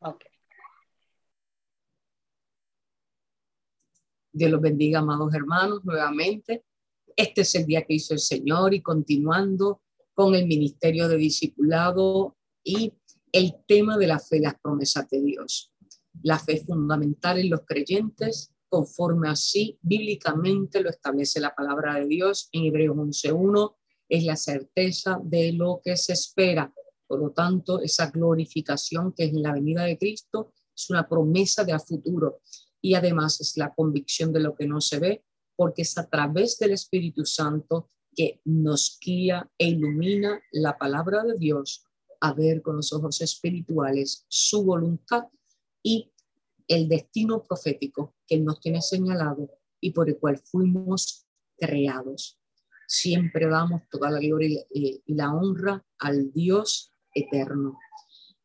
Ok. Dios los bendiga, amados hermanos, nuevamente. Este es el día que hizo el Señor y continuando con el ministerio de discipulado y el tema de la fe, las promesas de Dios. La fe fundamental en los creyentes, conforme así bíblicamente lo establece la palabra de Dios en Hebreos 11.1, es la certeza de lo que se espera. Por lo tanto, esa glorificación que es en la venida de Cristo es una promesa de a futuro y además es la convicción de lo que no se ve, porque es a través del Espíritu Santo que nos guía e ilumina la palabra de Dios a ver con los ojos espirituales su voluntad y el destino profético que nos tiene señalado y por el cual fuimos creados. Siempre damos toda la gloria y la honra al Dios eterno.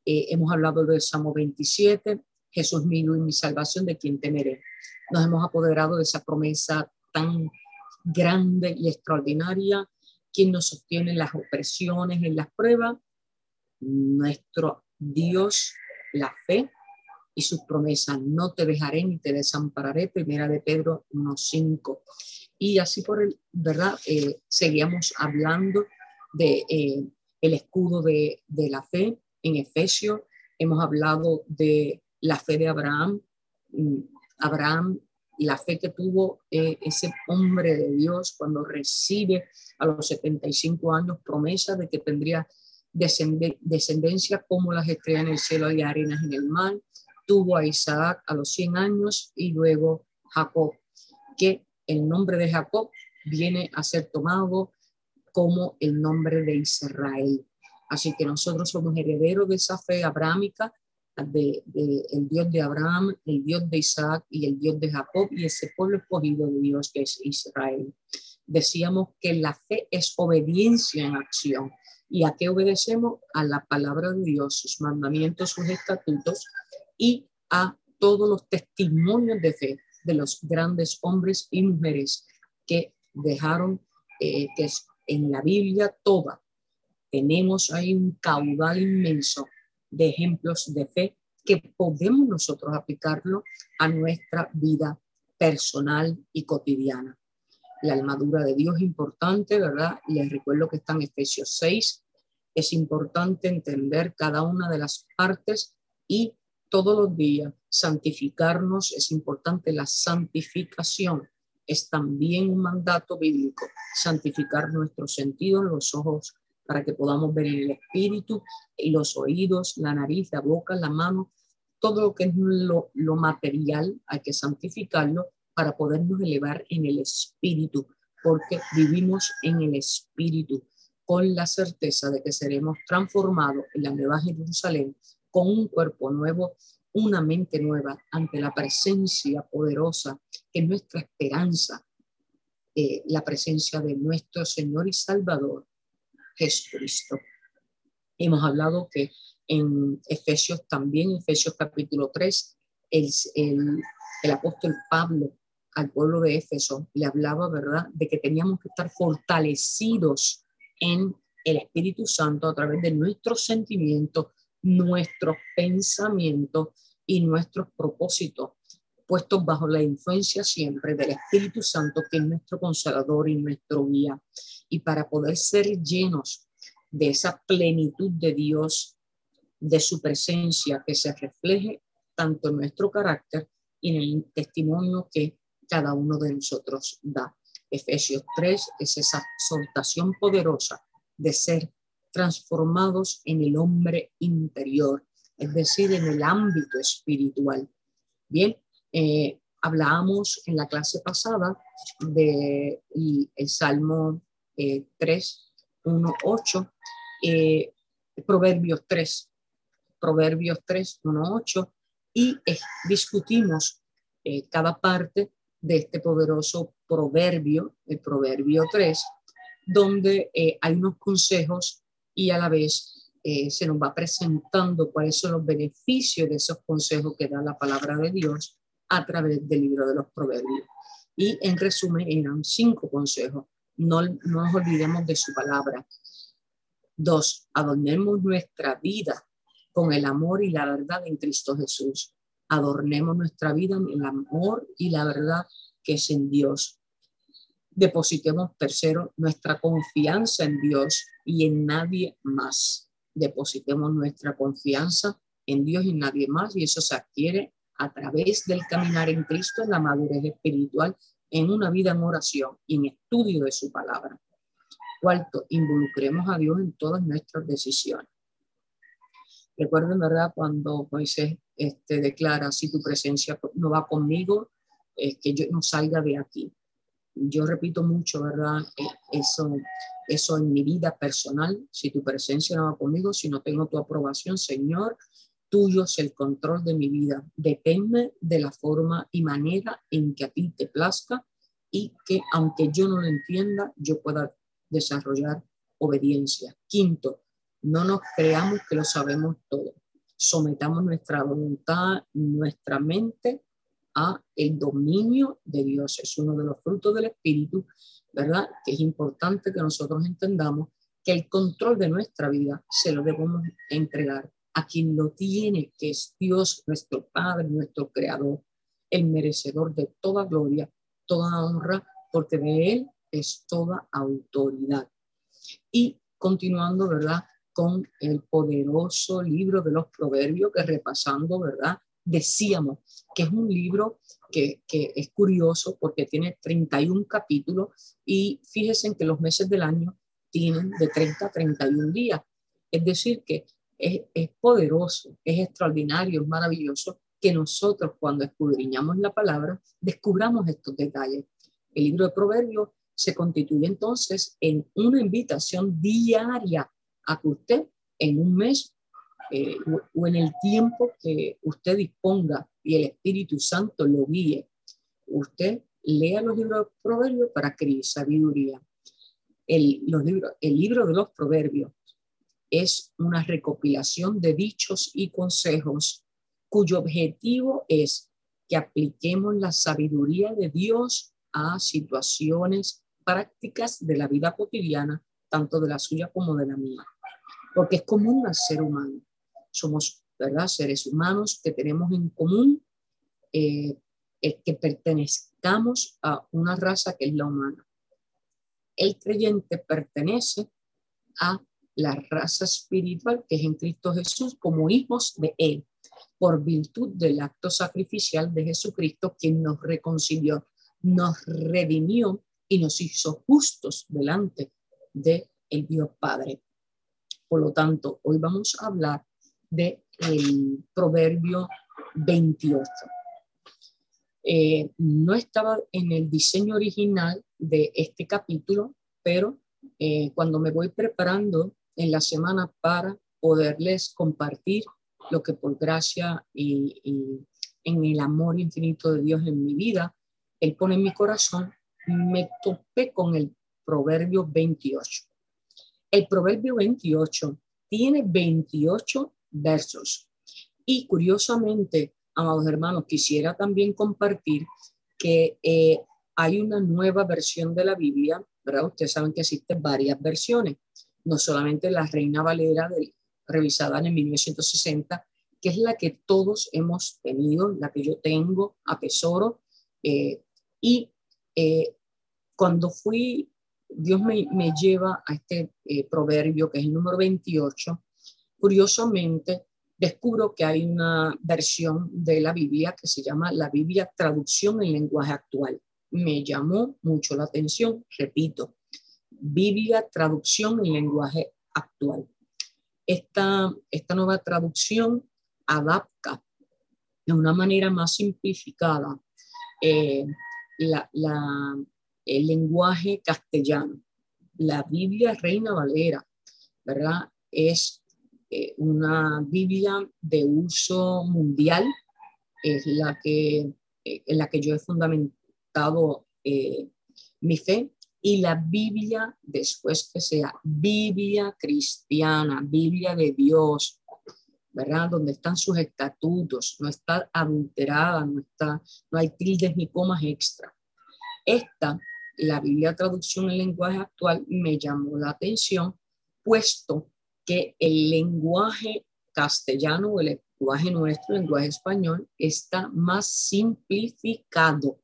Eh, hemos hablado del Salmo 27, Jesús mío y mi salvación, de quien temeré. Nos hemos apoderado de esa promesa tan grande y extraordinaria, quien nos sostiene en las opresiones, en las pruebas, nuestro Dios, la fe y sus promesas. No te dejaré ni te desampararé, primera de Pedro 1.5. Y así por el, ¿verdad? Eh, seguíamos hablando de eh, el escudo de, de la fe en Efesios. Hemos hablado de la fe de Abraham. Mm, Abraham la fe que tuvo eh, ese hombre de Dios cuando recibe a los 75 años promesa de que tendría descendencia como las estrellas en el cielo y arenas en el mar. Tuvo a Isaac a los 100 años y luego Jacob, que el nombre de Jacob viene a ser tomado como el nombre de Israel. Así que nosotros somos herederos de esa fe abrámica de, el Dios de Abraham, el Dios de Isaac y el Dios de Jacob y ese pueblo escogido de Dios que es Israel. Decíamos que la fe es obediencia en acción. ¿Y a qué obedecemos? A la palabra de Dios, sus mandamientos, sus estatutos y a todos los testimonios de fe de los grandes hombres y mujeres que dejaron, eh, que en la Biblia toda. Tenemos ahí un caudal inmenso de ejemplos de fe que podemos nosotros aplicarlo a nuestra vida personal y cotidiana. La armadura de Dios es importante, ¿verdad? Les recuerdo que está en Efesios 6. Es importante entender cada una de las partes y todos los días santificarnos. Es importante la santificación. Es también un mandato bíblico, santificar nuestros sentidos, los ojos para que podamos ver el espíritu, los oídos, la nariz, la boca, la mano, todo lo que es lo, lo material, hay que santificarlo para podernos elevar en el espíritu, porque vivimos en el espíritu con la certeza de que seremos transformados en la nueva Jerusalén con un cuerpo nuevo, una mente nueva ante la presencia poderosa que es nuestra esperanza, eh, la presencia de nuestro Señor y Salvador, Jesucristo. Hemos hablado que en Efesios también, Efesios capítulo 3, el, el, apóstol Pablo al pueblo de Éfeso le hablaba, ¿verdad?, de que teníamos que estar fortalecidos en el Espíritu Santo a través de nuestros sentimientos, nuestros pensamientos y nuestros propósitos, puestos bajo la influencia siempre del Espíritu Santo, que es nuestro consolador y nuestro guía y para poder ser llenos de esa plenitud de Dios, de su presencia que se refleje tanto en nuestro carácter y en el testimonio que cada uno de nosotros da. Efesios 3 es esa exhortación poderosa de ser transformados en el hombre interior, es decir, en el ámbito espiritual. Bien, eh, hablábamos en la clase pasada de el Salmo 3, 1, 8, Proverbios 3, Proverbios 3, 1, 8, y discutimos eh, cada parte de este poderoso proverbio, el proverbio 3, donde eh, hay unos consejos y a la vez eh, se nos va presentando cuáles son los beneficios de esos consejos que da la palabra de Dios a través del libro de los proverbios. Y en resumen eran cinco consejos no, nos olvidemos de su palabra. Dos, adornemos nuestra vida con el amor y la verdad en Cristo Jesús. Adornemos nuestra vida en el amor y la verdad que es en Dios. Depositemos, tercero, nuestra confianza en Dios y en nadie más. Depositemos nuestra confianza en Dios y en nadie más y eso se adquiere a través del caminar en Cristo, la madurez espiritual, en una vida en oración y en estudio de su palabra. Cuarto, involucremos a Dios en todas nuestras decisiones. Recuerden, ¿verdad? Cuando Moisés este, declara, si tu presencia no va conmigo, es que yo no salga de aquí. Yo repito mucho, ¿verdad? E, eso, eso en mi vida personal, si tu presencia no va conmigo, si no tengo tu aprobación, Señor, tuyo es el control de mi vida. Depende de la forma y manera en que a ti te plazca y que aunque yo no lo entienda, yo pueda desarrollar obediencia. Quinto, no nos creamos que lo sabemos todo. Sometamos nuestra voluntad, nuestra mente a el dominio de Dios. Es uno de los frutos del Espíritu, ¿verdad? Que es importante que nosotros entendamos que el control de nuestra vida se lo debemos entregar a quien lo tiene, que es Dios, nuestro Padre, nuestro Creador, el merecedor de toda gloria, toda honra, porque de Él es toda autoridad. Y continuando, ¿verdad? Con el poderoso libro de los proverbios que repasando, ¿verdad? Decíamos que es un libro que, es curioso porque tiene 31 capítulos y fíjense que los meses del año tienen de 30 a 31 días. Es decir, que es, es, poderoso, es extraordinario, es maravilloso que nosotros cuando escudriñamos la palabra descubramos estos detalles. El libro de Proverbios se constituye entonces en una invitación diaria a que usted en un mes eh, o en el tiempo que usted disponga y el Espíritu Santo lo guíe, usted lea los libros de proverbios para adquirir sabiduría. El, los libros, el libro de los proverbios es una recopilación de dichos y consejos cuyo objetivo es que apliquemos la sabiduría de Dios a situaciones prácticas de la vida cotidiana, tanto de la suya como de la mía, porque es común al ser humano. Somos, ¿verdad?, seres humanos que tenemos en común eh, que pertenezcamos a una raza que es la humana. El creyente pertenece a la raza espiritual que es en Cristo Jesús como hijos de Él, por virtud del acto sacrificial de Jesucristo, quien nos reconcilió, nos redimió y nos hizo justos delante de el Dios Padre. Por lo tanto, hoy vamos a hablar del el proverbio 28. Eh, no estaba en el diseño original de este capítulo, pero eh, cuando me voy preparando en la semana para poderles compartir lo que por gracia y en el amor infinito de Dios en mi vida, Él pone en mi corazón, me topé con el proverbio 28. El proverbio 28 tiene 28 versos. Y curiosamente, amados hermanos, quisiera también compartir que eh, hay una nueva versión de la Biblia, ¿verdad? Ustedes saben que existen varias versiones, no solamente la Reina Valera revisada en 1960, que es la que todos hemos tenido, la que yo tengo, atesoro, eh, y eh, cuando fui, Dios me, me lleva a este eh, proverbio que es el número 28, curiosamente descubro que hay una versión de la Biblia que se llama la Biblia traducción en lenguaje actual. Me llamó mucho la atención, repito, Biblia traducción en lenguaje actual. Esta, esta nueva traducción adapta de una manera más simplificada eh, el lenguaje castellano. La Biblia Reina Valera, ¿verdad? Es eh, una Biblia de uso mundial, es la que, eh, en la que yo he fundamentado eh, mi fe, y la Biblia, después que sea Biblia cristiana, Biblia de Dios, ¿verdad? Donde están sus estatutos, no está adulterada, no, está, no hay tildes ni comas extra. Esta la Biblia traducción en lenguaje actual me llamó la atención, puesto que el lenguaje castellano o el lenguaje nuestro, el lenguaje español, está más simplificado.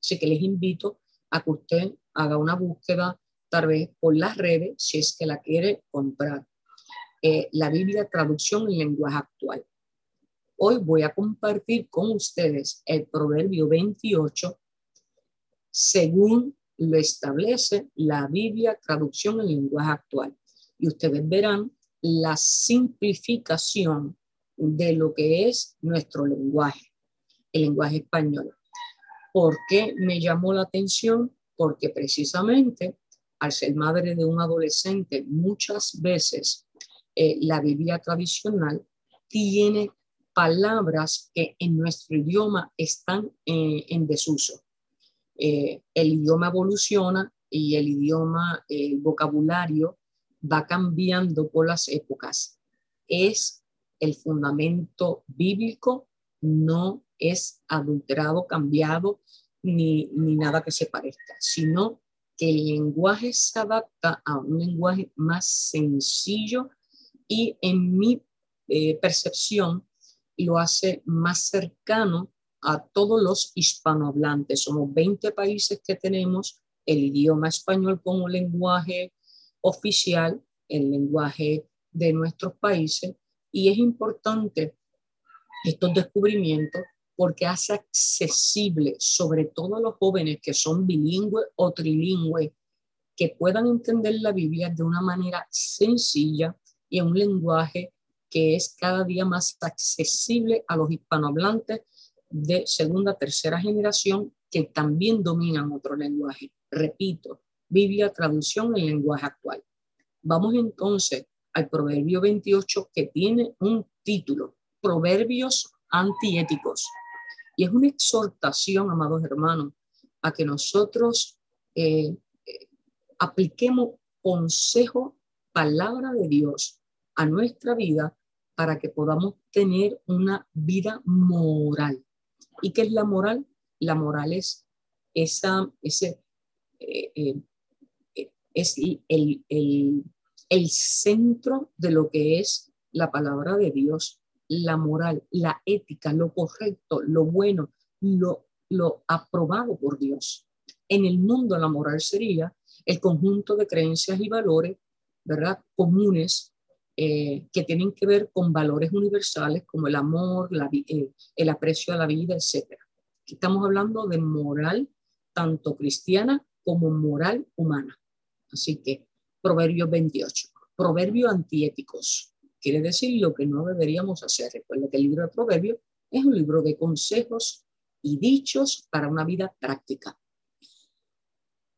Así que les invito a que usted haga una búsqueda tal vez por las redes si es que la quiere comprar. Eh, la Biblia traducción en lenguaje actual. Hoy voy a compartir con ustedes el Proverbio 28 según lo establece la Biblia traducción en lenguaje actual. Y ustedes verán la simplificación de lo que es nuestro lenguaje, el lenguaje español. ¿Por qué me llamó la atención? Porque precisamente al ser madre de un adolescente, muchas veces eh, la Biblia tradicional tiene palabras que en nuestro idioma están eh, en desuso. Eh, el idioma evoluciona y el idioma, el vocabulario va cambiando por las épocas. Es el fundamento bíblico, no es adulterado, cambiado, ni, ni nada que se parezca, sino que el lenguaje se adapta a un lenguaje más sencillo y en mi eh, percepción lo hace más cercano a todos los hispanohablantes. Somos 20 países que tenemos el idioma español como lenguaje oficial, el lenguaje de nuestros países, y es importante estos descubrimientos porque hace accesible, sobre todo a los jóvenes que son bilingües o trilingües, que puedan entender la Biblia de una manera sencilla y en un lenguaje que es cada día más accesible a los hispanohablantes de segunda, tercera generación que también dominan otro lenguaje. Repito, Biblia traducción en lenguaje actual. Vamos entonces al Proverbio 28 que tiene un título, Proverbios antiéticos. Y es una exhortación, amados hermanos, a que nosotros eh, eh, apliquemos consejo, palabra de Dios a nuestra vida para que podamos tener una vida moral. ¿Y qué es la moral? La moral es esa, ese, eh, es el, el, el centro de lo que es la palabra de Dios la moral, la ética, lo correcto, lo bueno, lo, lo aprobado por Dios. En el mundo la moral sería el conjunto de creencias y valores, ¿verdad? Comunes eh, que tienen que ver con valores universales como el amor, la, eh, el aprecio a la vida, etc. Estamos hablando de moral tanto cristiana como moral humana. Así que Proverbio 28, Proverbios antiéticos quiere decir lo que no deberíamos hacer. Recuerda que el libro de Proverbios es un libro de consejos y dichos para una vida práctica.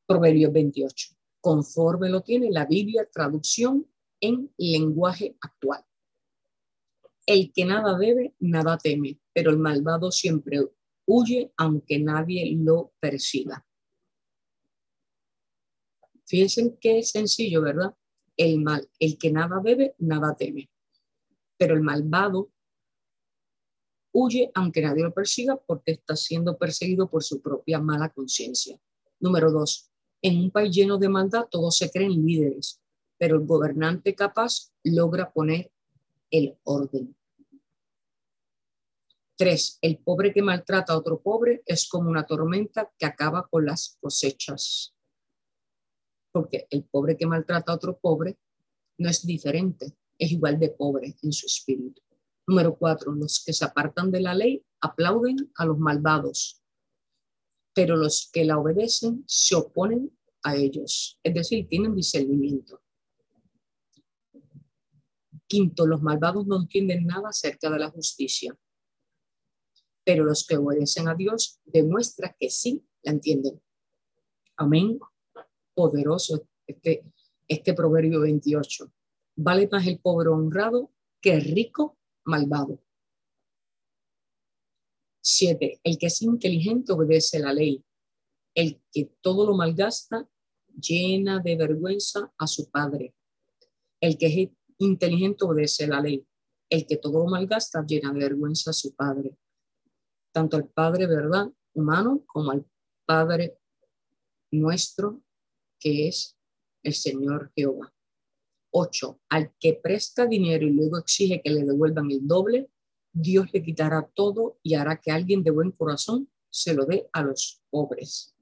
Proverbios 28. Conforme lo tiene la Biblia, traducción en lenguaje actual. El que nada debe, nada teme, pero el malvado siempre huye aunque nadie lo persiga. Fíjense qué sencillo, ¿verdad? El mal, el que nada debe, nada teme pero el malvado huye aunque nadie lo persiga porque está siendo perseguido por su propia mala conciencia. Número dos, en un país lleno de maldad todos se creen líderes, pero el gobernante capaz logra poner el orden. Tres, el pobre que maltrata a otro pobre es como una tormenta que acaba con las cosechas. Porque el pobre que maltrata a otro pobre no es diferente es igual de pobre en su espíritu. Número cuatro, los que se apartan de la ley aplauden a los malvados, pero los que la obedecen se oponen a ellos, es decir, tienen discernimiento. Quinto, los malvados no entienden nada acerca de la justicia, pero los que obedecen a Dios demuestran que sí la entienden. Amén. Poderoso este, este proverbio 28. Vale más el pobre honrado que el rico malvado. Siete, el que es inteligente obedece la ley. El que todo lo malgasta llena de vergüenza a su padre. El que es inteligente obedece la ley. El que todo lo malgasta llena de vergüenza a su padre. Tanto al Padre, ¿verdad? Humano como al Padre nuestro, que es el Señor Jehová. 8. Al que presta dinero y luego exige que le devuelvan el doble, Dios le quitará todo y hará que alguien de buen corazón se lo dé a los pobres.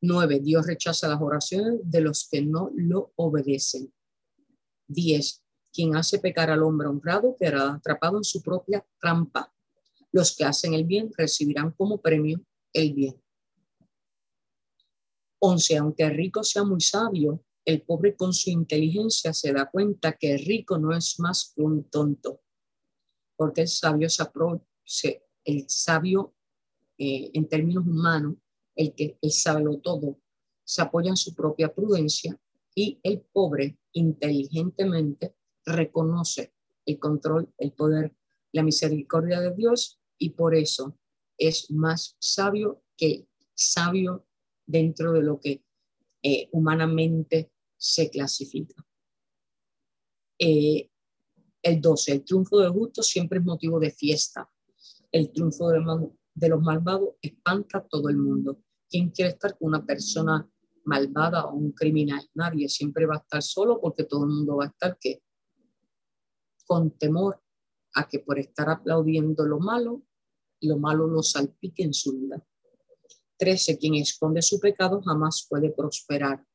9. Dios rechaza las oraciones de los que no lo obedecen. 10. Quien hace pecar al hombre honrado quedará atrapado en su propia trampa. Los que hacen el bien recibirán como premio el bien. 11. Aunque el rico sea muy sabio, el pobre con su inteligencia se da cuenta que el rico no es más que un tonto, porque el sabio se, el sabio eh, en términos humanos, el que él sabe lo todo, se apoya en su propia prudencia y el pobre inteligentemente reconoce el control, el poder, la misericordia de Dios y por eso es más sabio que sabio dentro de lo que eh, humanamente se clasifica. Eh, el 12, el triunfo del justo siempre es motivo de fiesta. El triunfo de, de los malvados espanta a todo el mundo. ¿Quién quiere estar con una persona malvada o un criminal? Nadie siempre va a estar solo porque todo el mundo va a estar que con temor a que por estar aplaudiendo lo malo, lo malo lo salpique en su vida. 13. Quien esconde su pecado jamás puede prosperar.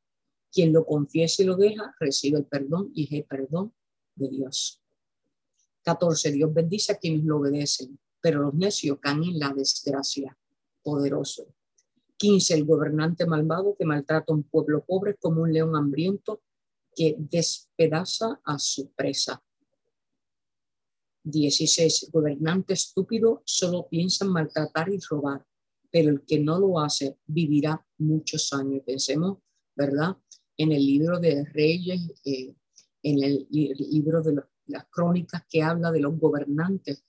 Quien lo confiesa y lo deja, recibe el perdón y el perdón de Dios. 14. Dios bendice a quienes lo obedecen, pero los necios caen en la desgracia. Poderoso. 15. El gobernante malvado que maltrata a un pueblo pobre como un león hambriento que despedaza a su presa. 16. Gobernante estúpido solo piensa en maltratar y robar, pero el que no lo hace vivirá muchos años. Pensemos, ¿verdad? En el libro de Reyes, eh, en el, libro de las crónicas que habla de los gobernantes,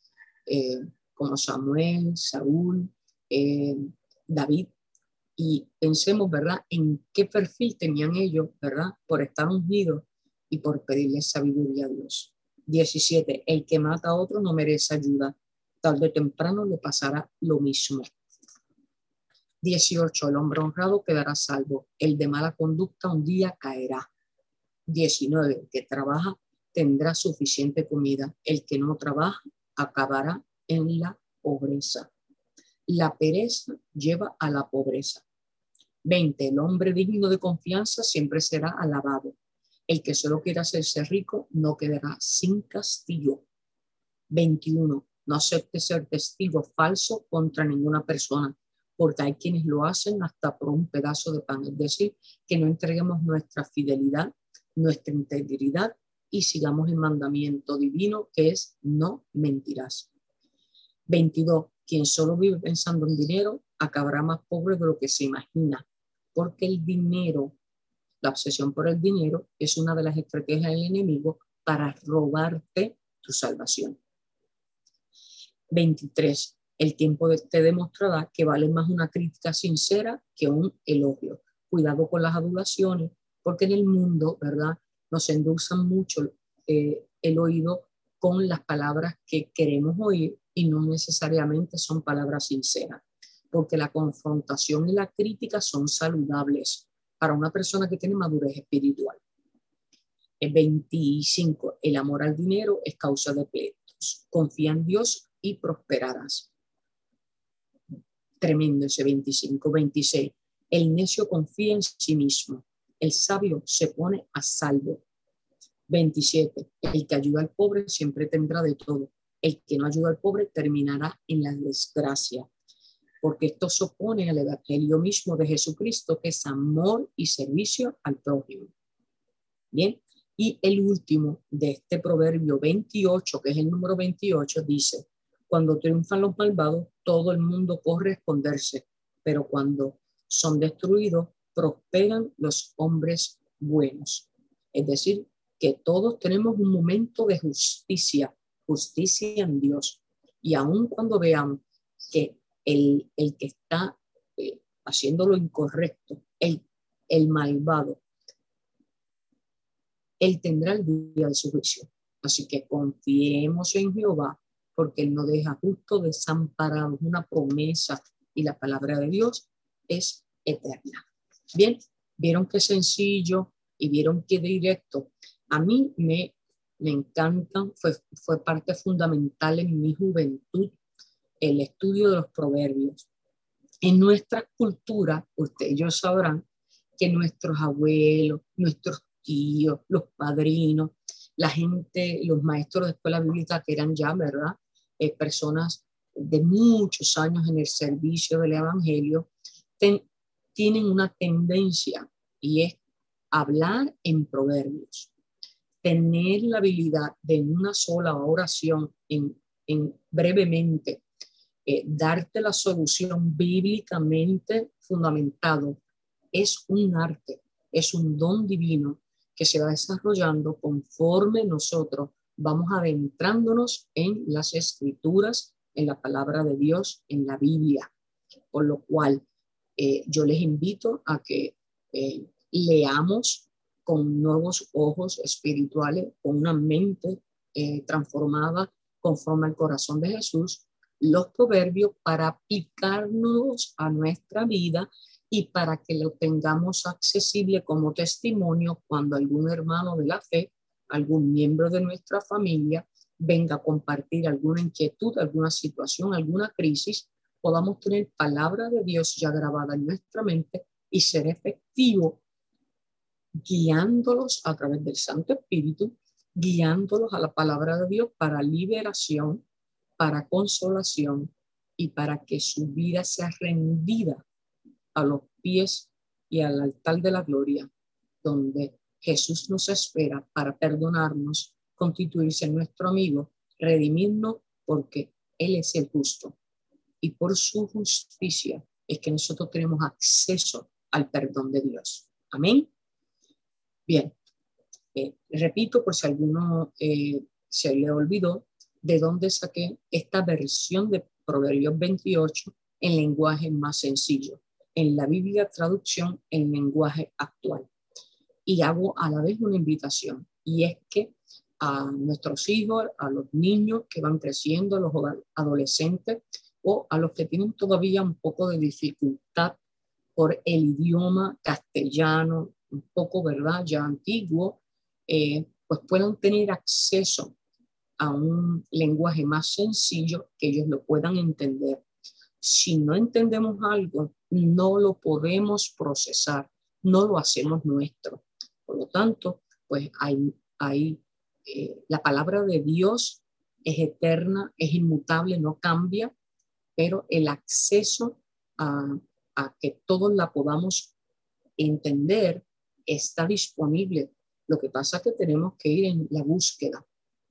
eh, como Samuel, Saúl, eh, David. Y pensemos, ¿verdad?, en qué perfil tenían ellos, ¿verdad?, por estar ungidos y por pedirle sabiduría a Dios. 17. El que mata a otro no merece ayuda. Tarde o temprano le pasará lo mismo. 18. El hombre honrado quedará salvo. El de mala conducta un día caerá. 19. El que trabaja tendrá suficiente comida. El que no trabaja acabará en la pobreza. La pereza lleva a la pobreza. 20. El hombre digno de confianza siempre será alabado. El que solo quiera hacerse rico no quedará sin castigo. 21. No acepte ser testigo falso contra ninguna persona, porque hay quienes lo hacen hasta por un pedazo de pan. Es decir, que no entreguemos nuestra fidelidad, nuestra integridad y sigamos el mandamiento divino que es no mentirás. 22. Quien solo vive pensando en dinero acabará más pobre de lo que se imagina, porque el dinero la obsesión por el dinero es una de las estrategias del enemigo para robarte tu salvación. 23. El tiempo te demostrará que vale más una crítica sincera que un elogio. Cuidado con las adulaciones, porque en el mundo, ¿verdad? Nos endulzan mucho eh, el oído con las palabras que queremos oír y no necesariamente son palabras sinceras, porque la confrontación y la crítica son saludables para una persona que tiene madurez espiritual. El 25, el amor al dinero es causa de pleitos. Confía en Dios y prosperarás. Tremendo ese 25. 26, el necio confía en sí mismo. El sabio se pone a salvo. 27, el que ayuda al pobre siempre tendrá de todo. El que no ayuda al pobre terminará en la desgracia porque esto se opone al evangelio mismo de Jesucristo, que es amor y servicio al prójimo. Bien, y el último de este proverbio 28, que es el número 28, dice, cuando triunfan los malvados, todo el mundo corre a esconderse, pero cuando son destruidos, prosperan los hombres buenos. Es decir, que todos tenemos un momento de justicia, justicia en Dios. Y aun cuando veamos que el, que está eh, haciendo lo incorrecto, el, el malvado, él tendrá el día de su juicio. Así que confiemos en Jehová, porque él no deja justo desamparado. Una promesa y la palabra de Dios es eterna. Bien, vieron qué sencillo y vieron que directo a mí me, me encantan, fue, fue parte fundamental en mi juventud el estudio de los proverbios. En nuestra cultura, ustedes ellos sabrán que nuestros abuelos, nuestros tíos, los padrinos, la gente, los maestros de escuela bíblica que eran ya, ¿verdad? Eh, personas de muchos años en el servicio del Evangelio, tienen una tendencia y es hablar en proverbios, tener la habilidad de una sola oración, en, brevemente, eh, darte la solución bíblicamente fundamentado, es un arte, es un don divino que se va desarrollando conforme nosotros vamos adentrándonos en las escrituras, en la palabra de Dios, en la Biblia. Por lo cual, eh, yo les invito a que eh, leamos con nuevos ojos espirituales, con una mente eh, transformada conforme al corazón de Jesús, los proverbios para aplicarnos a nuestra vida y para que lo tengamos accesible como testimonio cuando algún hermano de la fe, algún miembro de nuestra familia venga a compartir alguna inquietud, alguna situación, alguna crisis, podamos tener palabra de Dios ya grabada en nuestra mente y ser efectivo guiándolos a través del Santo Espíritu, guiándolos a la palabra de Dios para liberación, para consolación y para que su vida sea rendida a los pies y al altar de la gloria, donde Jesús nos espera para perdonarnos, constituirse nuestro amigo, redimirnos, porque Él es el justo. Y por su justicia es que nosotros tenemos acceso al perdón de Dios. Amén. Bien, eh, repito por si alguno eh, se le olvidó de dónde saqué esta versión de Proverbios 28 en lenguaje más sencillo, en la Biblia traducción en lenguaje actual. Y hago a la vez una invitación, y es que a nuestros hijos, a los niños que van creciendo, a los adolescentes o a los que tienen todavía un poco de dificultad por el idioma castellano, un poco, ¿verdad?, ya antiguo, eh, pues puedan tener acceso a un lenguaje más sencillo que ellos lo puedan entender. Si no entendemos algo, no lo podemos procesar, no lo hacemos nuestro. Por lo tanto, pues hay, hay eh, la palabra de Dios es eterna, es inmutable, no cambia, pero el acceso a, que todos la podamos entender está disponible. Lo que pasa es que tenemos que ir en la búsqueda.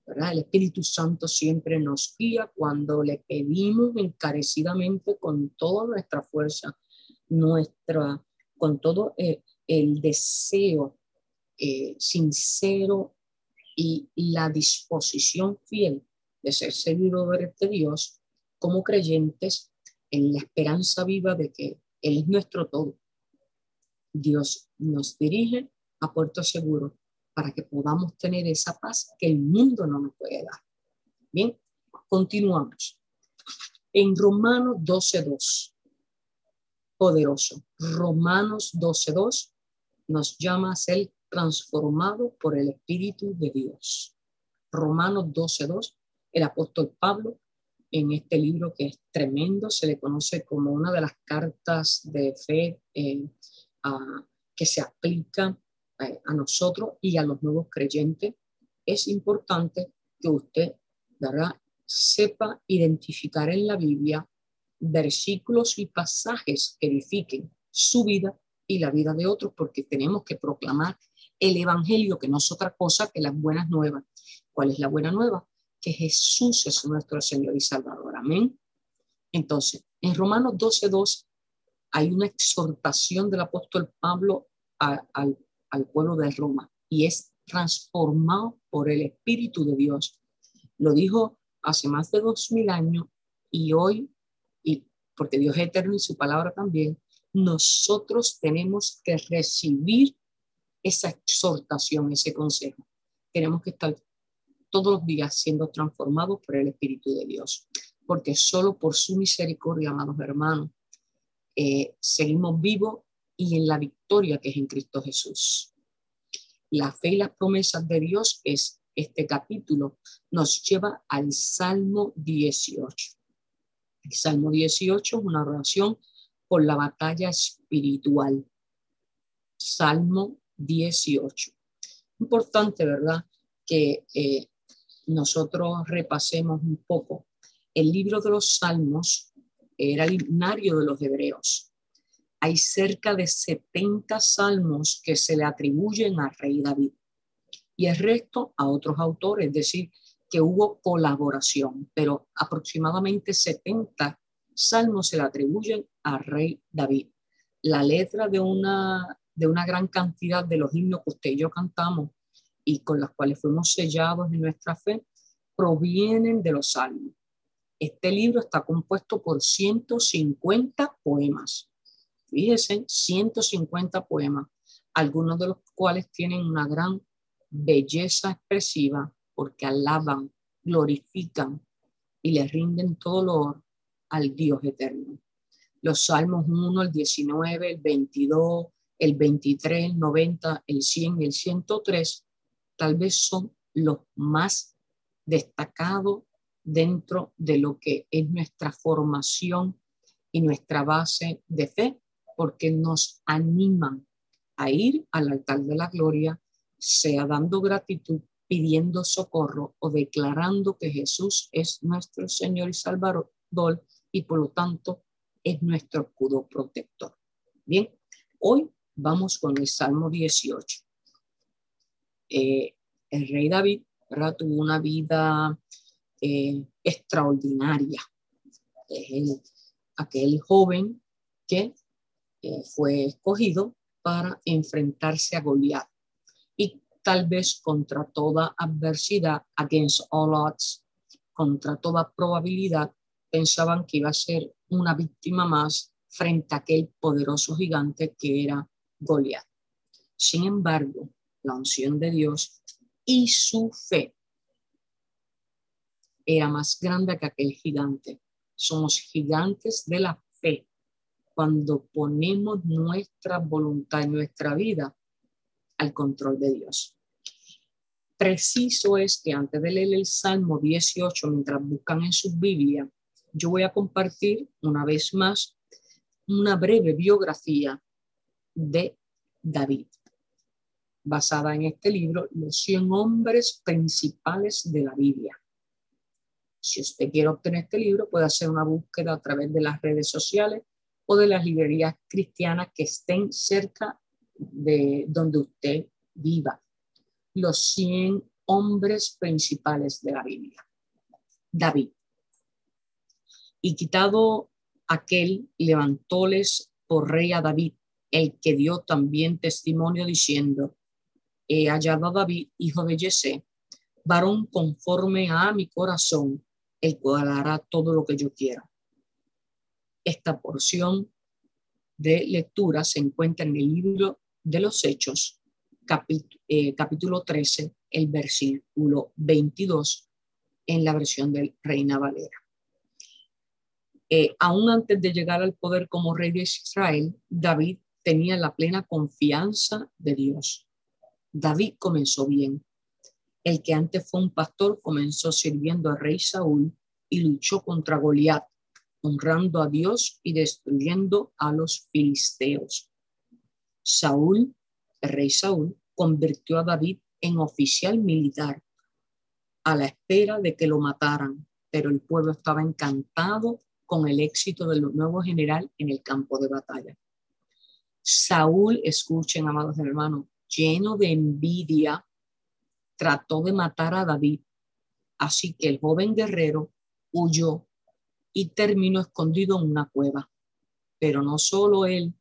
¿verdad? El Espíritu Santo siempre nos guía cuando le pedimos encarecidamente con toda nuestra fuerza, nuestra, con todo eh, el, deseo eh, sincero y la disposición fiel de ser servidores de Dios como creyentes en la esperanza viva de que Él es nuestro todo Dios nos dirige a puerto seguro para que podamos tener esa paz que el mundo no nos puede dar. Bien, continuamos. En Romanos 12.2, poderoso. Romanos 12.2 nos llama a ser transformado por el Espíritu de Dios. Romanos 12.2, el apóstol Pablo, en este libro que es tremendo, se le conoce como una de las cartas de fe eh, que se aplica eh, a nosotros y a los nuevos creyentes, es importante que usted, sepa identificar en la Biblia versículos y pasajes que edifiquen su vida y la vida de otros, porque tenemos que proclamar el Evangelio, que no es otra cosa que las buenas nuevas. ¿Cuál es la buena nueva? Que Jesús es nuestro Señor y Salvador. Amén. Entonces, en Romanos 12.2 hay una exhortación del apóstol Pablo al, al pueblo de Roma y es transformado por el Espíritu de Dios. Lo dijo hace más de dos mil años y hoy, y porque Dios es eterno y su palabra también, nosotros tenemos que recibir esa exhortación, ese consejo. Tenemos que estar todos los días siendo transformados por el Espíritu de Dios, porque solo por su misericordia, amados hermanos, eh, seguimos vivos y en la victoria que es en Cristo Jesús. la fe y las promesas de Dios es este capítulo, nos lleva al Salmo 18. El Salmo 18 es una oración por la batalla espiritual. Salmo 18. Importante, ¿verdad? Que eh, nosotros repasemos un poco. El libro de los Salmos era el himnario de los hebreos. Hay cerca de 70 salmos que se le atribuyen al rey David y el resto a otros autores, es decir, que hubo colaboración, pero aproximadamente 70 salmos se le atribuyen al rey David. La letra de una, de una gran cantidad de los himnos que usted y yo cantamos y con las cuales fuimos sellados en nuestra fe, provienen de los salmos. Este libro está compuesto por 150 poemas. Fíjense, 150 poemas, algunos de los cuales tienen una gran belleza expresiva porque alaban, glorifican y le rinden todo honor al Dios eterno. Los Salmos 1, el 19, el 22, el 23, el 90, el 100 y el 103 tal vez son los más destacados dentro de lo que es nuestra formación y nuestra base de fe, porque nos animan a ir al altar de la gloria, sea dando gratitud, pidiendo socorro o declarando que Jesús es nuestro Señor y Salvador y por lo tanto es nuestro escudo protector. Bien, hoy vamos con el Salmo 18. Eh, el rey David tuvo una vida eh, extraordinaria. Es aquel joven que eh, fue escogido para enfrentarse a Goliat. Y tal vez contra toda adversidad, against all odds, contra toda probabilidad, pensaban que iba a ser una víctima más frente a aquel poderoso gigante que era Goliat. Sin embargo, la unción de Dios y su fe era más grande que aquel gigante. Somos gigantes de la fe cuando ponemos nuestra voluntad y nuestra vida al control de Dios. Preciso es que antes de leer el Salmo 18, mientras buscan en su Biblia, yo voy a compartir una vez más una breve biografía de David basada en este libro, Los 100 hombres principales de la Biblia. Si usted quiere obtener este libro, puede hacer una búsqueda a través de las redes sociales o de las librerías cristianas que estén cerca de donde usted viva. Los 100 hombres principales de la Biblia. David. Y quitado aquel, levantóles por rey a David, el que dio también testimonio diciendo, he hallado a David, hijo de Jesse, varón conforme a mi corazón, el cual hará todo lo que yo quiera. Esta porción de lectura se encuentra en el libro de los Hechos, eh, capítulo, 13, el versículo 22, en la versión del Reina Valera. Eh, aún antes de llegar al poder como rey de Israel, David tenía la plena confianza de Dios. David comenzó bien. El que antes fue un pastor comenzó sirviendo al rey Saúl y luchó contra Goliat, honrando a Dios y destruyendo a los filisteos. Saúl, el rey Saúl, convirtió a David en oficial militar a la espera de que lo mataran, pero el pueblo estaba encantado con el éxito del nuevo general en el campo de batalla. Saúl, escuchen, amados hermanos, lleno de envidia, trató de matar a David. Así que el joven guerrero huyó y terminó escondido en una cueva. Pero no solo él,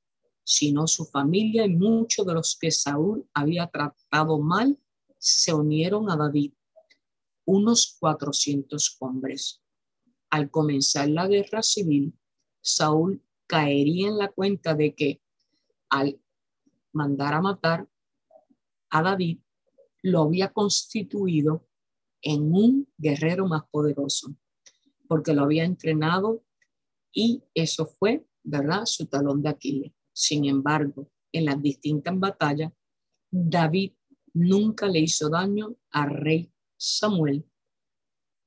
sino su familia y muchos de los que Saúl había tratado mal se unieron a David, unos 400 hombres. Al comenzar la guerra civil, Saúl caería en la cuenta de que al mandar a matar a David, lo había constituido en un guerrero más poderoso, porque lo había entrenado y eso fue, ¿verdad?, su talón de Aquiles. Sin embargo, en las distintas batallas, David nunca le hizo daño al rey Samuel,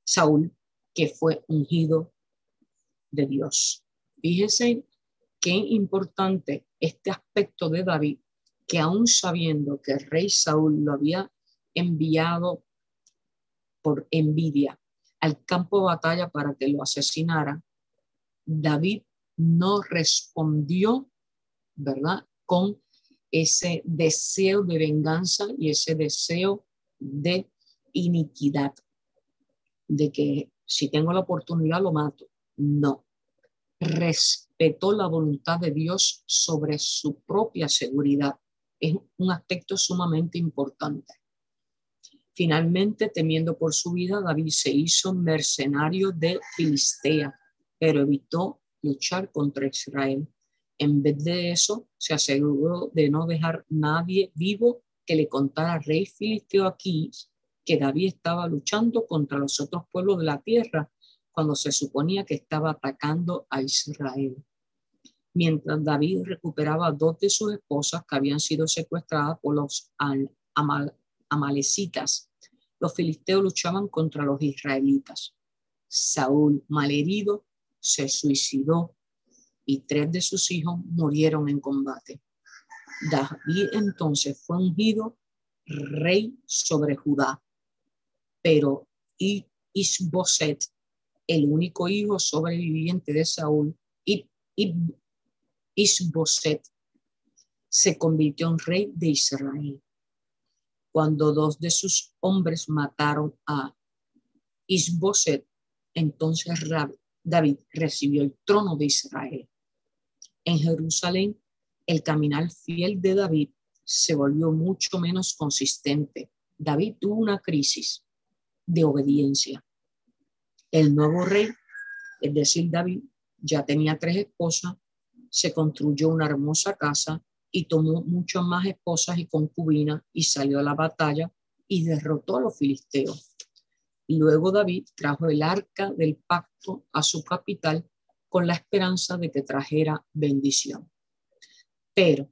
Saúl, que fue ungido de Dios. Fíjese qué importante este aspecto de David, que aún sabiendo que el rey Saúl lo había enviado por envidia al campo de batalla para que lo asesinara, David no respondió, ¿verdad? Con ese deseo de venganza y ese deseo de iniquidad, de que si tengo la oportunidad lo mato. No, respetó la voluntad de Dios sobre su propia seguridad. Es un aspecto sumamente importante. Finalmente, temiendo por su vida, David se hizo mercenario de Filistea, pero evitó luchar contra Israel. En vez de eso, se aseguró de no dejar nadie vivo que le contara al rey filisteo aquí que David estaba luchando contra los otros pueblos de la tierra cuando se suponía que estaba atacando a Israel. Mientras David recuperaba dos de sus esposas que habían sido secuestradas por los amalecitas, los filisteos luchaban contra los israelitas. Saúl, malherido, se suicidó y tres de sus hijos murieron en combate. David entonces fue ungido rey sobre Judá, pero Isboset, el único hijo sobreviviente de Saúl, y Isboset, se convirtió en rey de Israel. Cuando dos de sus hombres mataron a Isboset, entonces David recibió el trono de Israel. En Jerusalén, el caminar fiel de David se volvió mucho menos consistente. David tuvo una crisis de obediencia. El nuevo rey, es decir, David, ya tenía tres esposas, se construyó una hermosa casa y tomó muchas más esposas y concubinas y salió a la batalla y derrotó a los filisteos. Luego David trajo el arca del pacto a su capital con la esperanza de que trajera bendición. Pero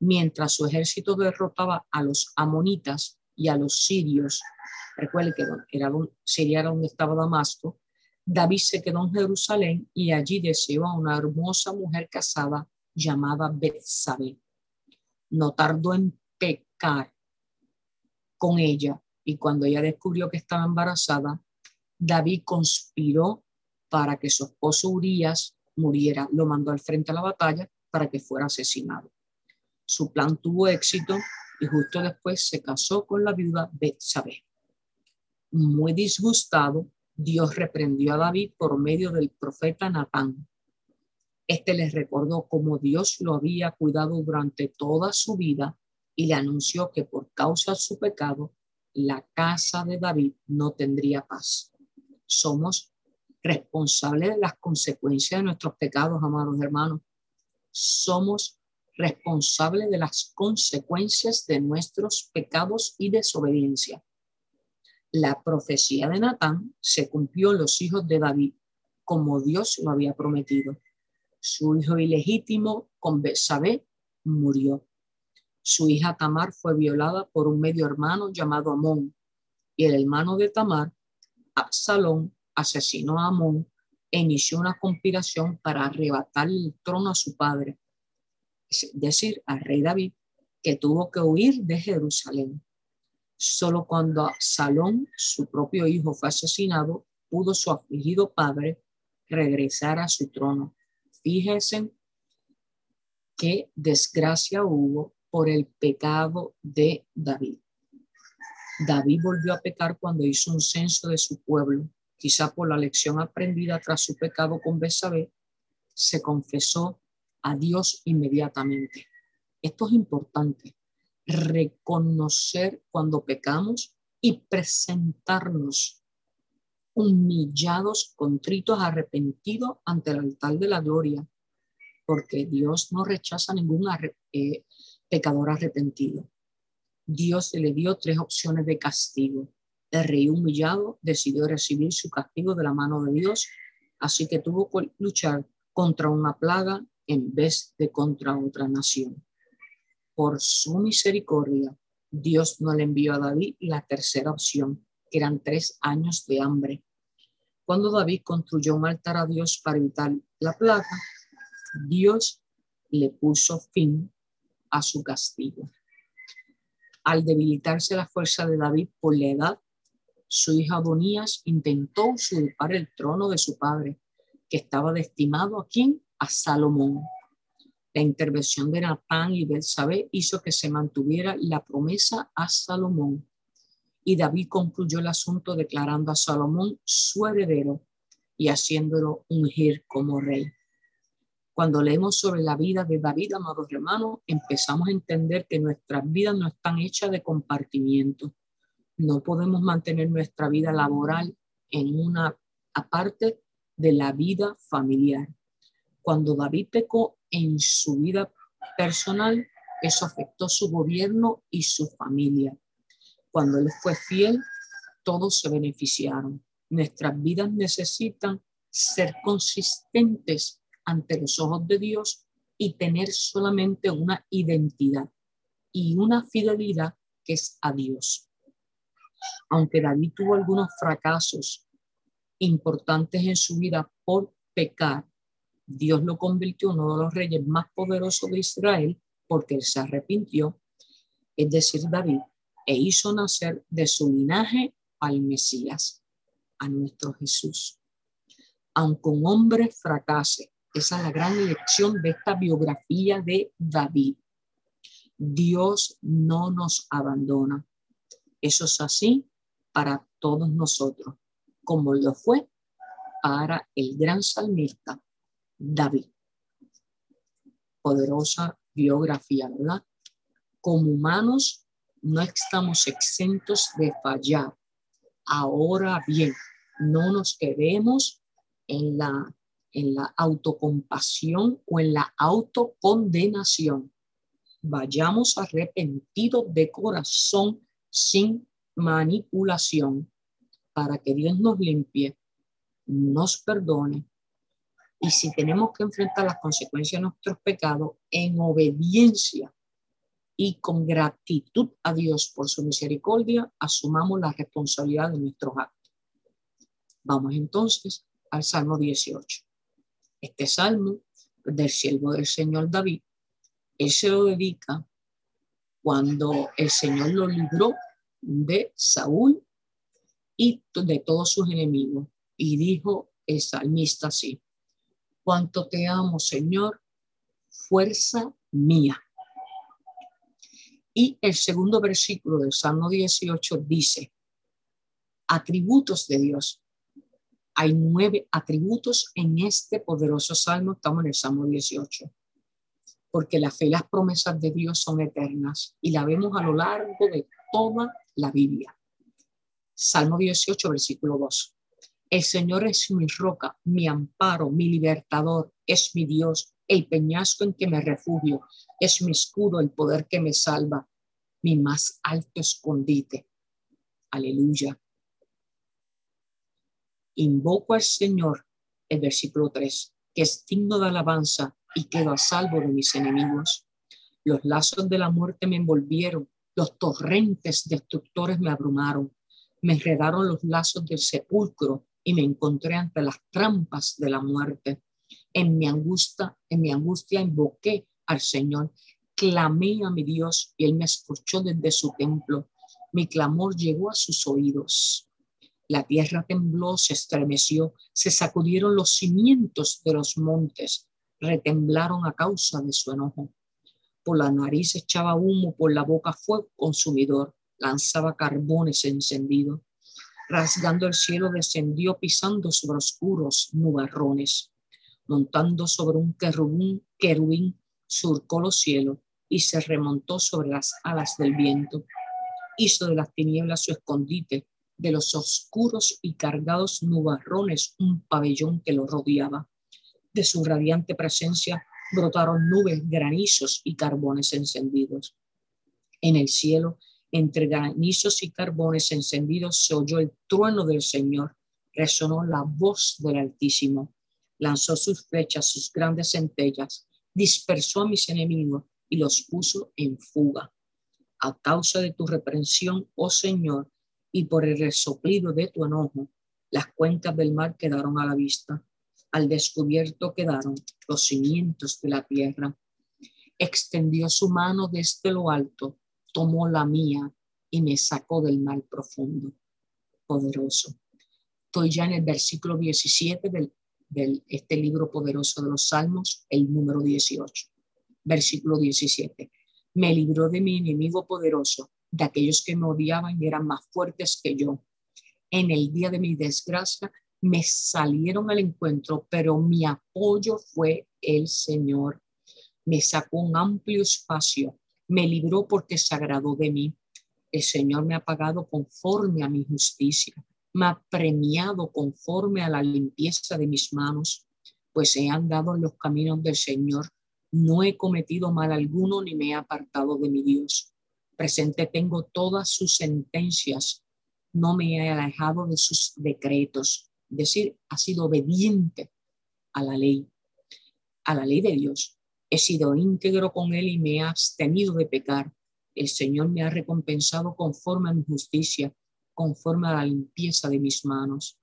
mientras su ejército derrotaba a los amonitas y a los sirios, recuerde que era, Siria era donde estaba Damasco, David se quedó en Jerusalén y allí deseó a una hermosa mujer casada llamada Betsabé. No tardó en pecar con ella y cuando ella descubrió que estaba embarazada, David conspiró para que su esposo Urias muriera. Lo mandó al frente a la batalla para que fuera asesinado. Su plan tuvo éxito y justo después se casó con la viuda Betsabé. Muy disgustado, Dios reprendió a David por medio del profeta Natán. Este le recordó cómo Dios lo había cuidado durante toda su vida y le anunció que por causa de su pecado la casa de David no tendría paz. Somos responsables de las consecuencias de nuestros pecados, amados hermanos. Somos responsables de las consecuencias de nuestros pecados y desobediencia. La profecía de Natán se cumplió en los hijos de David, como Dios lo había prometido. Su hijo ilegítimo, con Besabé, murió. Su hija Tamar fue violada por un medio hermano llamado Amón, y el hermano de Tamar, Absalón, asesinó a Amón e inició una conspiración para arrebatar el trono a su padre, es decir, al rey David, que tuvo que huir de Jerusalén. Solo cuando Absalón, su propio hijo, fue asesinado, pudo su afligido padre regresar a su trono. Fíjense qué desgracia hubo por el pecado de David. David volvió a pecar cuando hizo un censo de su pueblo, quizá por la lección aprendida tras su pecado con Besabé, se confesó a Dios inmediatamente. Esto es importante, reconocer cuando pecamos y presentarnos humillados, contritos, arrepentidos ante el altar de la gloria, porque Dios no rechaza ningún eh, pecador arrepentido. Dios le dio tres opciones de castigo. El rey humillado decidió recibir su castigo de la mano de Dios, así que tuvo que luchar contra una plaga en vez de contra otra nación. Por su misericordia, Dios no le envió a David la tercera opción, que eran tres años de hambre. Cuando David construyó un altar a Dios para evitar la plaga, Dios le puso fin a su castigo. Al debilitarse la fuerza de David por la edad, su hija Adonías intentó usurpar el trono de su padre, que estaba destinado a quién? A Salomón. La intervención de Natán y Belsabé hizo que se mantuviera la promesa a Salomón. Y David concluyó el asunto declarando a Salomón su heredero y haciéndolo ungir como rey. Cuando leemos sobre la vida de David, amados hermanos, empezamos a entender que nuestras vidas no están hechas de compartimiento. No podemos mantener nuestra vida laboral en una aparte de la vida familiar. Cuando David pecó en su vida personal, eso afectó su gobierno y su familia. Cuando él fue fiel, todos se beneficiaron. Nuestras vidas necesitan ser consistentes ante los ojos de Dios y tener solamente una identidad y una fidelidad que es a Dios. Aunque David tuvo algunos fracasos importantes en su vida por pecar, Dios lo convirtió en uno de los reyes más poderosos de Israel porque él se arrepintió, es decir, David, e hizo nacer de su linaje al Mesías, a nuestro Jesús. Aunque un hombre fracase esa es la gran lección de esta biografía de David. Dios no nos abandona. Eso es así para todos nosotros, como lo fue para el gran salmista David. Poderosa biografía, ¿verdad? Como humanos no estamos exentos de fallar. Ahora bien, no nos quedemos en la en la autocompasión o en la autocondenación. Vayamos arrepentidos de corazón sin manipulación para que Dios nos limpie, nos perdone. Y si tenemos que enfrentar las consecuencias de nuestros pecados en obediencia y con gratitud a Dios por su misericordia, asumamos la responsabilidad de nuestros actos. Vamos entonces al Salmo 18 este salmo del siervo del Señor David, él se lo dedica cuando el Señor lo libró de Saúl y de todos sus enemigos. Y dijo el salmista así, cuánto te amo, Señor, fuerza mía. Y el segundo versículo del Salmo 18 dice, atributos de Dios. Hay nueve atributos en este poderoso salmo, estamos en el Salmo 18, porque la fe y las promesas de Dios son eternas y la vemos a lo largo de toda la Biblia. Salmo 18, versículo 2. El Señor es mi roca, mi amparo, mi libertador, es mi Dios, el peñasco en que me refugio, es mi escudo, el poder que me salva, mi más alto escondite. Aleluya. Invoco al Señor, el versículo 3, que es digno de alabanza y quedo a salvo de mis enemigos. Los lazos de la muerte me envolvieron, los torrentes destructores me abrumaron, me enredaron los lazos del sepulcro y me encontré ante las trampas de la muerte. En mi angustia, en mi angustia invoqué al Señor, clamé a mi Dios y él me escuchó desde su templo. Mi clamor llegó a sus oídos. La tierra tembló, se estremeció, se sacudieron los cimientos de los montes, retemblaron a causa de su enojo. Por la nariz echaba humo, por la boca fuego consumidor, lanzaba carbones encendidos. Rasgando el cielo descendió pisando sobre oscuros nubarrones. Montando sobre un querubín, querubín surcó los cielos y se remontó sobre las alas del viento. Hizo de las tinieblas su escondite de los oscuros y cargados nubarrones un pabellón que lo rodeaba. De su radiante presencia brotaron nubes, granizos y carbones encendidos. En el cielo, entre granizos y carbones encendidos, se oyó el trueno del Señor, resonó la voz del Altísimo, lanzó sus flechas, sus grandes centellas, dispersó a mis enemigos y los puso en fuga. a causa de tu reprensión, oh Señor, y por el resoplido de tu enojo, las cuencas del mar quedaron a la vista. Al descubierto quedaron los cimientos de la tierra. Extendió su mano desde lo alto, tomó la mía y me sacó del mal profundo. Poderoso. Estoy ya en el versículo 17 del, del este libro poderoso de los Salmos, el número 18. Versículo 17. Me libró de mi enemigo poderoso, de aquellos que me odiaban y eran más fuertes que yo. En el día de mi desgracia me salieron al encuentro, pero mi apoyo fue el Señor. Me sacó un amplio espacio, me libró porque se agradó de mí. El Señor me ha pagado conforme a mi justicia, me ha premiado conforme a la limpieza de mis manos, pues he andado en los caminos del Señor, no he cometido mal alguno ni me he apartado de mi Dios. Presente tengo todas sus sentencias, no me he alejado de sus decretos, es decir, ha sido obediente a la ley, a la ley de Dios. He sido íntegro con él y me he abstenido de pecar. El Señor me ha recompensado conforme a mi justicia, conforme a la limpieza de mis manos.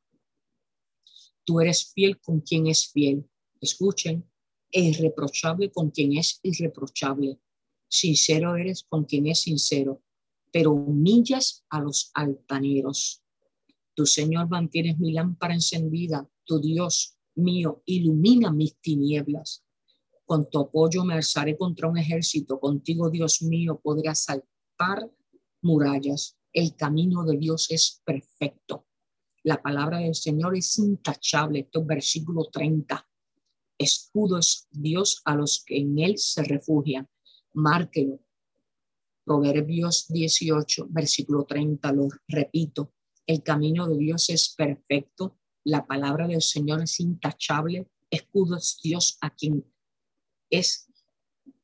Tú eres fiel con quien es fiel. Escuchen, e irreprochable con quien es irreprochable. Sincero eres con quien es sincero, pero humillas a los altaneros. Tu Señor mantienes mi lámpara encendida, tu Dios mío ilumina mis tinieblas. Con tu apoyo me alzaré contra un ejército, contigo Dios mío podré asaltar murallas. El camino de Dios es perfecto. La palabra del Señor es intachable. Esto es versículo 30. Escudo es Dios a los que en él se refugian. Márquelo. Proverbios 18, versículo 30, lo repito. El camino de Dios es perfecto. La palabra del Señor es intachable. Escudo es Dios a quien es.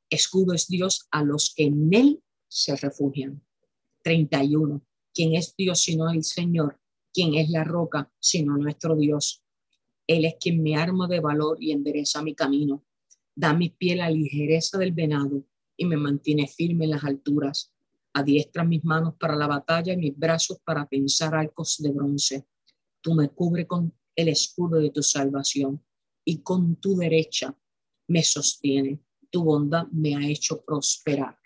Escudo es Dios a los que en él se refugian. 31. ¿Quién es Dios sino el Señor? ¿Quién es la roca sino nuestro Dios? Él es quien me arma de valor y endereza mi camino. Da mi pie la ligereza del venado y me mantiene firme en las alturas. Adiestra mis manos para la batalla y mis brazos para pensar arcos de bronce. Tú me cubre con el escudo de tu salvación y con tu derecha me sostiene. Tu bondad me ha hecho prosperar.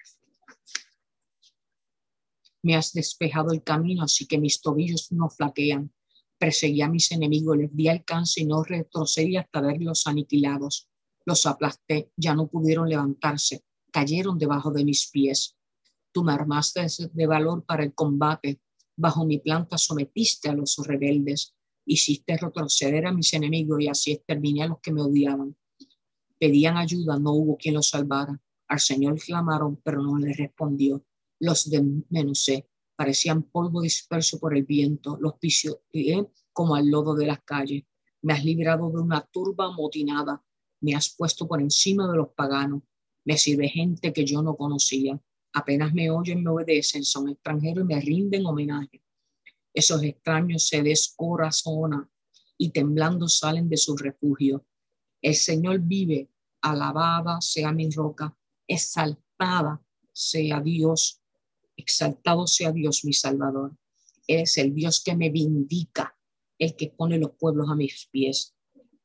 Me has despejado el camino, así que mis tobillos no flaquean. Perseguí a mis enemigos, les di alcance y no retrocedí hasta verlos aniquilados. Los aplasté, ya no pudieron levantarse, cayeron debajo de mis pies. Tú me armaste de valor para el combate, bajo mi planta sometiste a los rebeldes, hiciste retroceder a mis enemigos y así exterminé a los que me odiaban. Pedían ayuda, no hubo quien los salvara. Al Señor clamaron, pero no le respondió los desmenuzé, parecían polvo disperso por el viento, los pisoteé como al lodo de las calles. Me has librado de una turba amotinada, me has puesto por encima de los paganos, me sirve gente que yo no conocía. Apenas me oyen, me obedecen, son extranjeros y me rinden homenaje. Esos extraños se descorazonan y temblando salen de su refugio. El Señor vive, alabada sea mi roca, exaltada sea Dios Exaltado sea Dios mi Salvador. Eres el Dios que me vindica, el que pone los pueblos a mis pies.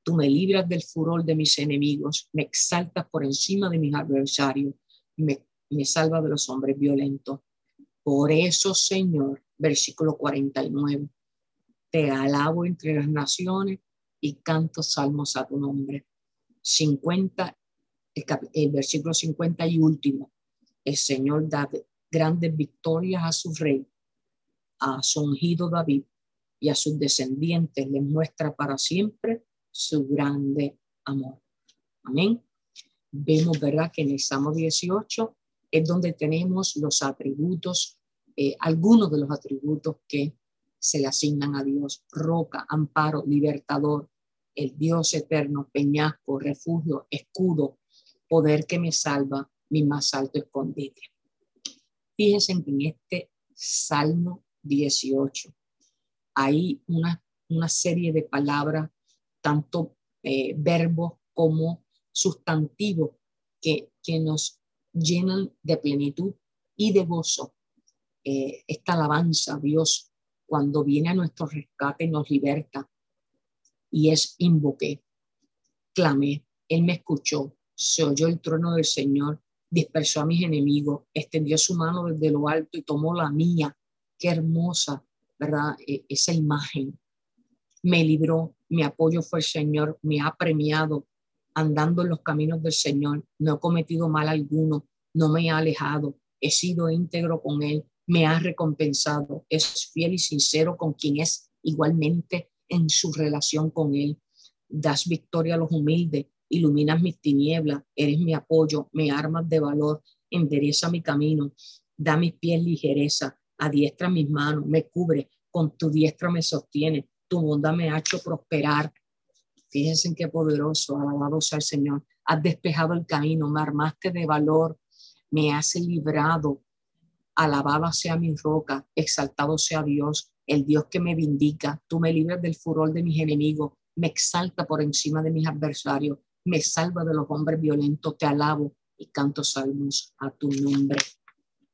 Tú me libras del furor de mis enemigos, me exaltas por encima de mis adversarios me, me salva de los hombres violentos. Por eso, Señor, versículo 49, te alabo entre las naciones y canto salmos a tu nombre. 50, el, el versículo 50 y último, el Señor da grandes victorias a su rey, a su ungido David y a sus descendientes, les muestra para siempre su grande amor. Amén. Vemos, ¿verdad?, que en el Salmo 18 es donde tenemos los atributos, eh, algunos de los atributos que se le asignan a Dios, roca, amparo, libertador, el Dios eterno, peñasco, refugio, escudo, poder que me salva, mi más alto escondite. Fíjense que en este Salmo 18 hay una, una serie de palabras, tanto eh, verbos como sustantivos, que, que nos llenan de plenitud y de gozo. Eh, esta alabanza a Dios cuando viene a nuestro rescate nos liberta. Y es invoqué, clamé, Él me escuchó, se oyó el trono del Señor, dispersó a mis enemigos, extendió su mano desde lo alto y tomó la mía. Qué hermosa, ¿verdad? E, esa imagen. Me libró, mi apoyo fue el Señor, me ha premiado andando en los caminos del Señor, no he cometido mal alguno, no me ha alejado, he sido íntegro con Él, me ha recompensado, es fiel y sincero con quien es igualmente en su relación con Él. Das victoria a los humildes, iluminas mis tinieblas, eres mi apoyo, me armas de valor, endereza mi camino, da mis pies ligereza, adiestra mis manos, me cubre, con tu diestra me sostiene, tu bondad me ha hecho prosperar. Fíjense en qué poderoso, alabado sea el Señor. Has despejado el camino, me armaste de valor, me has librado. Alabado sea mi roca, exaltado sea Dios, el Dios que me vindica. Tú me libras del furor de mis enemigos, me exalta por encima de mis adversarios, me salva de los hombres violentos. Te alabo y canto salmos a tu nombre.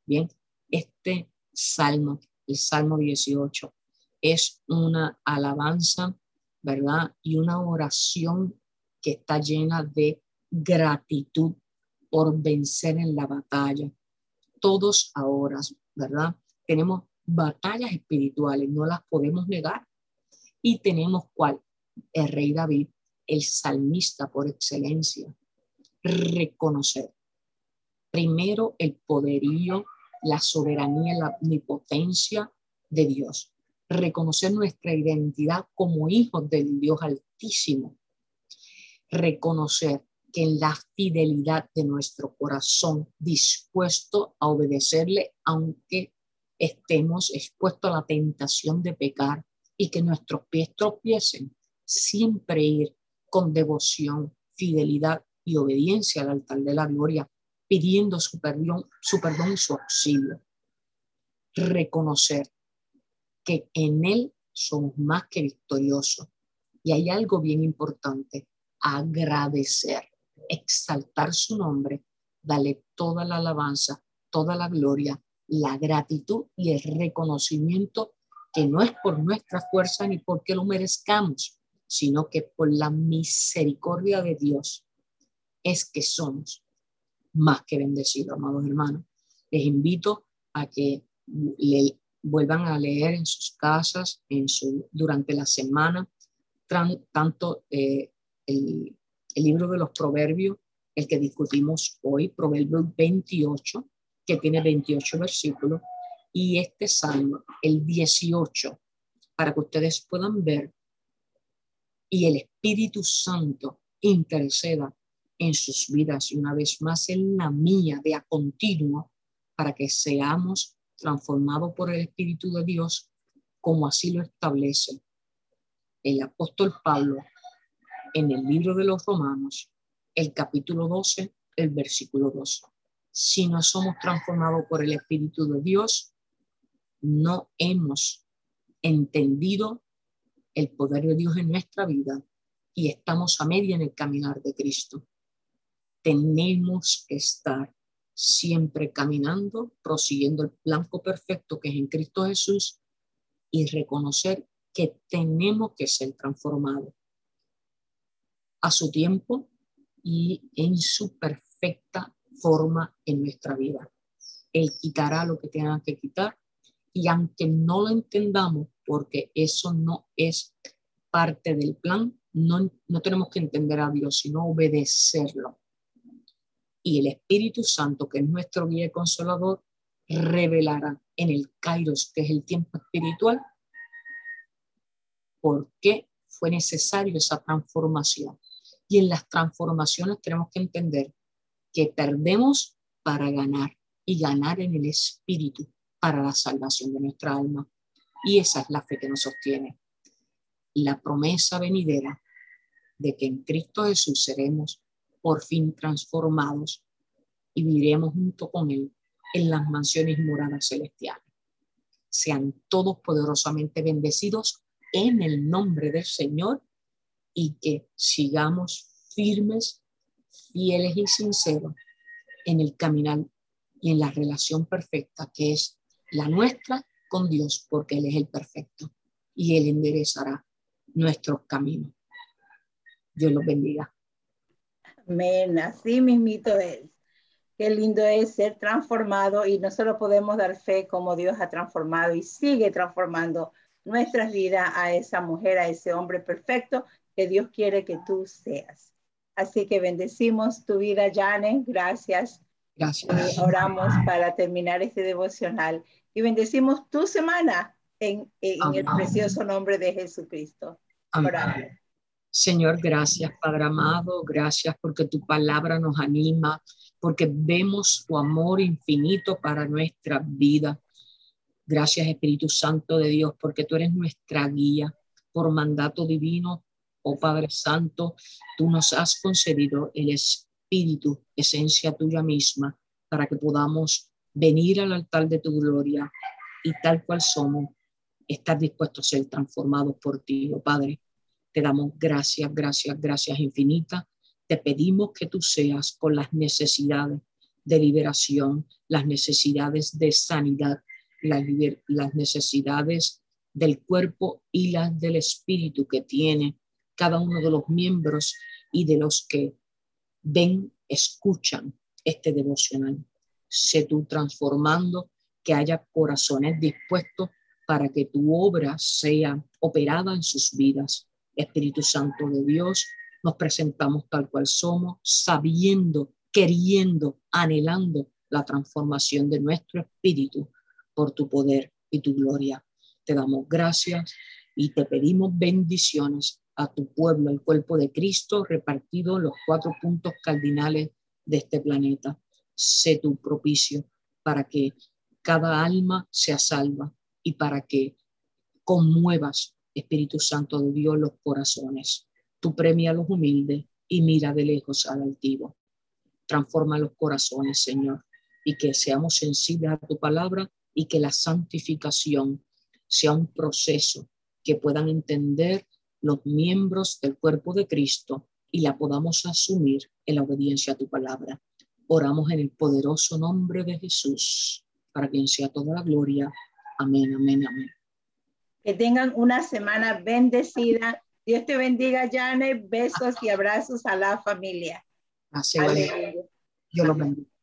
Bien, este salmo, el salmo 18, es una alabanza, ¿verdad? Y una oración que está llena de gratitud por vencer en la batalla. Todos ahora, ¿verdad? Tenemos batallas espirituales, no las podemos negar. Y tenemos cuál? El rey David, el salmista por excelencia. Reconocer primero el poderío, la soberanía, la omnipotencia de Dios reconocer nuestra identidad como hijos del Dios Altísimo, reconocer que en la fidelidad de nuestro corazón dispuesto a obedecerle, aunque estemos expuestos a la tentación de pecar y que nuestros pies tropiecen, siempre ir con devoción, fidelidad y obediencia al altar de la gloria, pidiendo su perdón, su perdón y su auxilio. Reconocer que en Él somos más que victoriosos. Y hay algo bien importante, agradecer, exaltar su nombre, darle toda la alabanza, toda la gloria, la gratitud y el reconocimiento que no es por nuestra fuerza ni porque lo merezcamos, sino que por la misericordia de Dios es que somos más que bendecidos, amados hermanos. Les invito a que vuelvan a leer en sus casas, en su, durante la semana, tanto eh, el, el, libro de los proverbios, el que discutimos hoy, Proverbio 28, que tiene 28 versículos, y este salmo, el 18, para que ustedes puedan ver y el Espíritu Santo interceda en sus vidas y una vez más en la mía de a continuo para que seamos transformado por el Espíritu de Dios, como así lo establece el apóstol Pablo en el libro de los Romanos, el capítulo 12, el versículo 12. Si no somos transformados por el Espíritu de Dios, no hemos entendido el poder de Dios en nuestra vida y estamos a media en el caminar de Cristo. Tenemos que estar siempre caminando, prosiguiendo el blanco perfecto que es en Cristo Jesús y reconocer que tenemos que ser transformados a su tiempo y en su perfecta forma en nuestra vida. Él quitará lo que tenga que quitar y aunque no lo entendamos, porque eso no es parte del plan, no, no tenemos que entender a Dios, sino obedecerlo y el Espíritu Santo, que es nuestro guía y consolador, revelará en el Kairos, que es el tiempo espiritual, por qué fue necesario esa transformación. Y en las transformaciones tenemos que entender que perdemos para ganar y ganar en el Espíritu para la salvación de nuestra alma. Y esa es la fe que nos sostiene. La promesa venidera de que en Cristo Jesús seremos por fin transformados y viviremos junto con Él en las mansiones moradas celestiales. Sean todos poderosamente bendecidos en el nombre del Señor y que sigamos firmes, y sinceros en el caminar y en la relación perfecta que es la nuestra con Dios, porque Él es el perfecto y Él enderezará nuestros caminos. Dios los bendiga. Amén, así mismito es. Qué lindo es ser transformado y no solo podemos dar fe como Dios ha transformado y sigue transformando nuestras vidas a esa mujer, a ese hombre perfecto que Dios quiere que tú seas. Así que bendecimos tu vida, Jane. Gracias. Gracias. Oramos para terminar este devocional. Y bendecimos tu semana en, en el precioso nombre de Jesucristo. Amén. Señor, gracias, Padre amado. Gracias porque tu palabra nos anima, porque vemos tu amor infinito para nuestra vida. Gracias, Espíritu Santo de Dios, porque tú eres nuestra guía por mandato divino oh Padre Santo, tú nos has concedido el Espíritu, esencia tuya misma, para que podamos venir al altar de tu gloria y tal cual somos, estar dispuestos a ser transformados por ti, oh Padre. Te damos gracias, gracias, gracias infinitas. Te pedimos que tú seas con las necesidades de liberación, las necesidades de sanidad, las, las necesidades del cuerpo y las del espíritu que tiene cada uno de los miembros y de los que ven, escuchan este devocional. Sé tú transformando que haya corazones dispuestos para que tu obra sea operada en sus vidas. Espíritu Santo de Dios, nos presentamos tal cual somos, sabiendo, queriendo, anhelando la transformación de nuestro espíritu por tu poder y tu gloria. Te damos gracias y te pedimos bendiciones a tu pueblo, el cuerpo de Cristo, repartido en los cuatro puntos cardinales de este planeta. Sé tu propicio para que cada alma sea salva y para que conmuevas, Espíritu Santo de Dios, los corazones. Tú premia a los humildes y mira de lejos al altivo. Transforma los corazones, Señor, y que seamos sensibles a tu palabra y que la santificación sea un proceso que puedan entender los miembros del cuerpo de Cristo y la podamos asumir en la obediencia a tu palabra. Oramos en el poderoso nombre de Jesús, para quien sea toda la gloria. Amén, amén, amén. Que tengan una semana bendecida. Dios te bendiga, Janet. Besos y abrazos a la familia. Así Yo lo bendiga.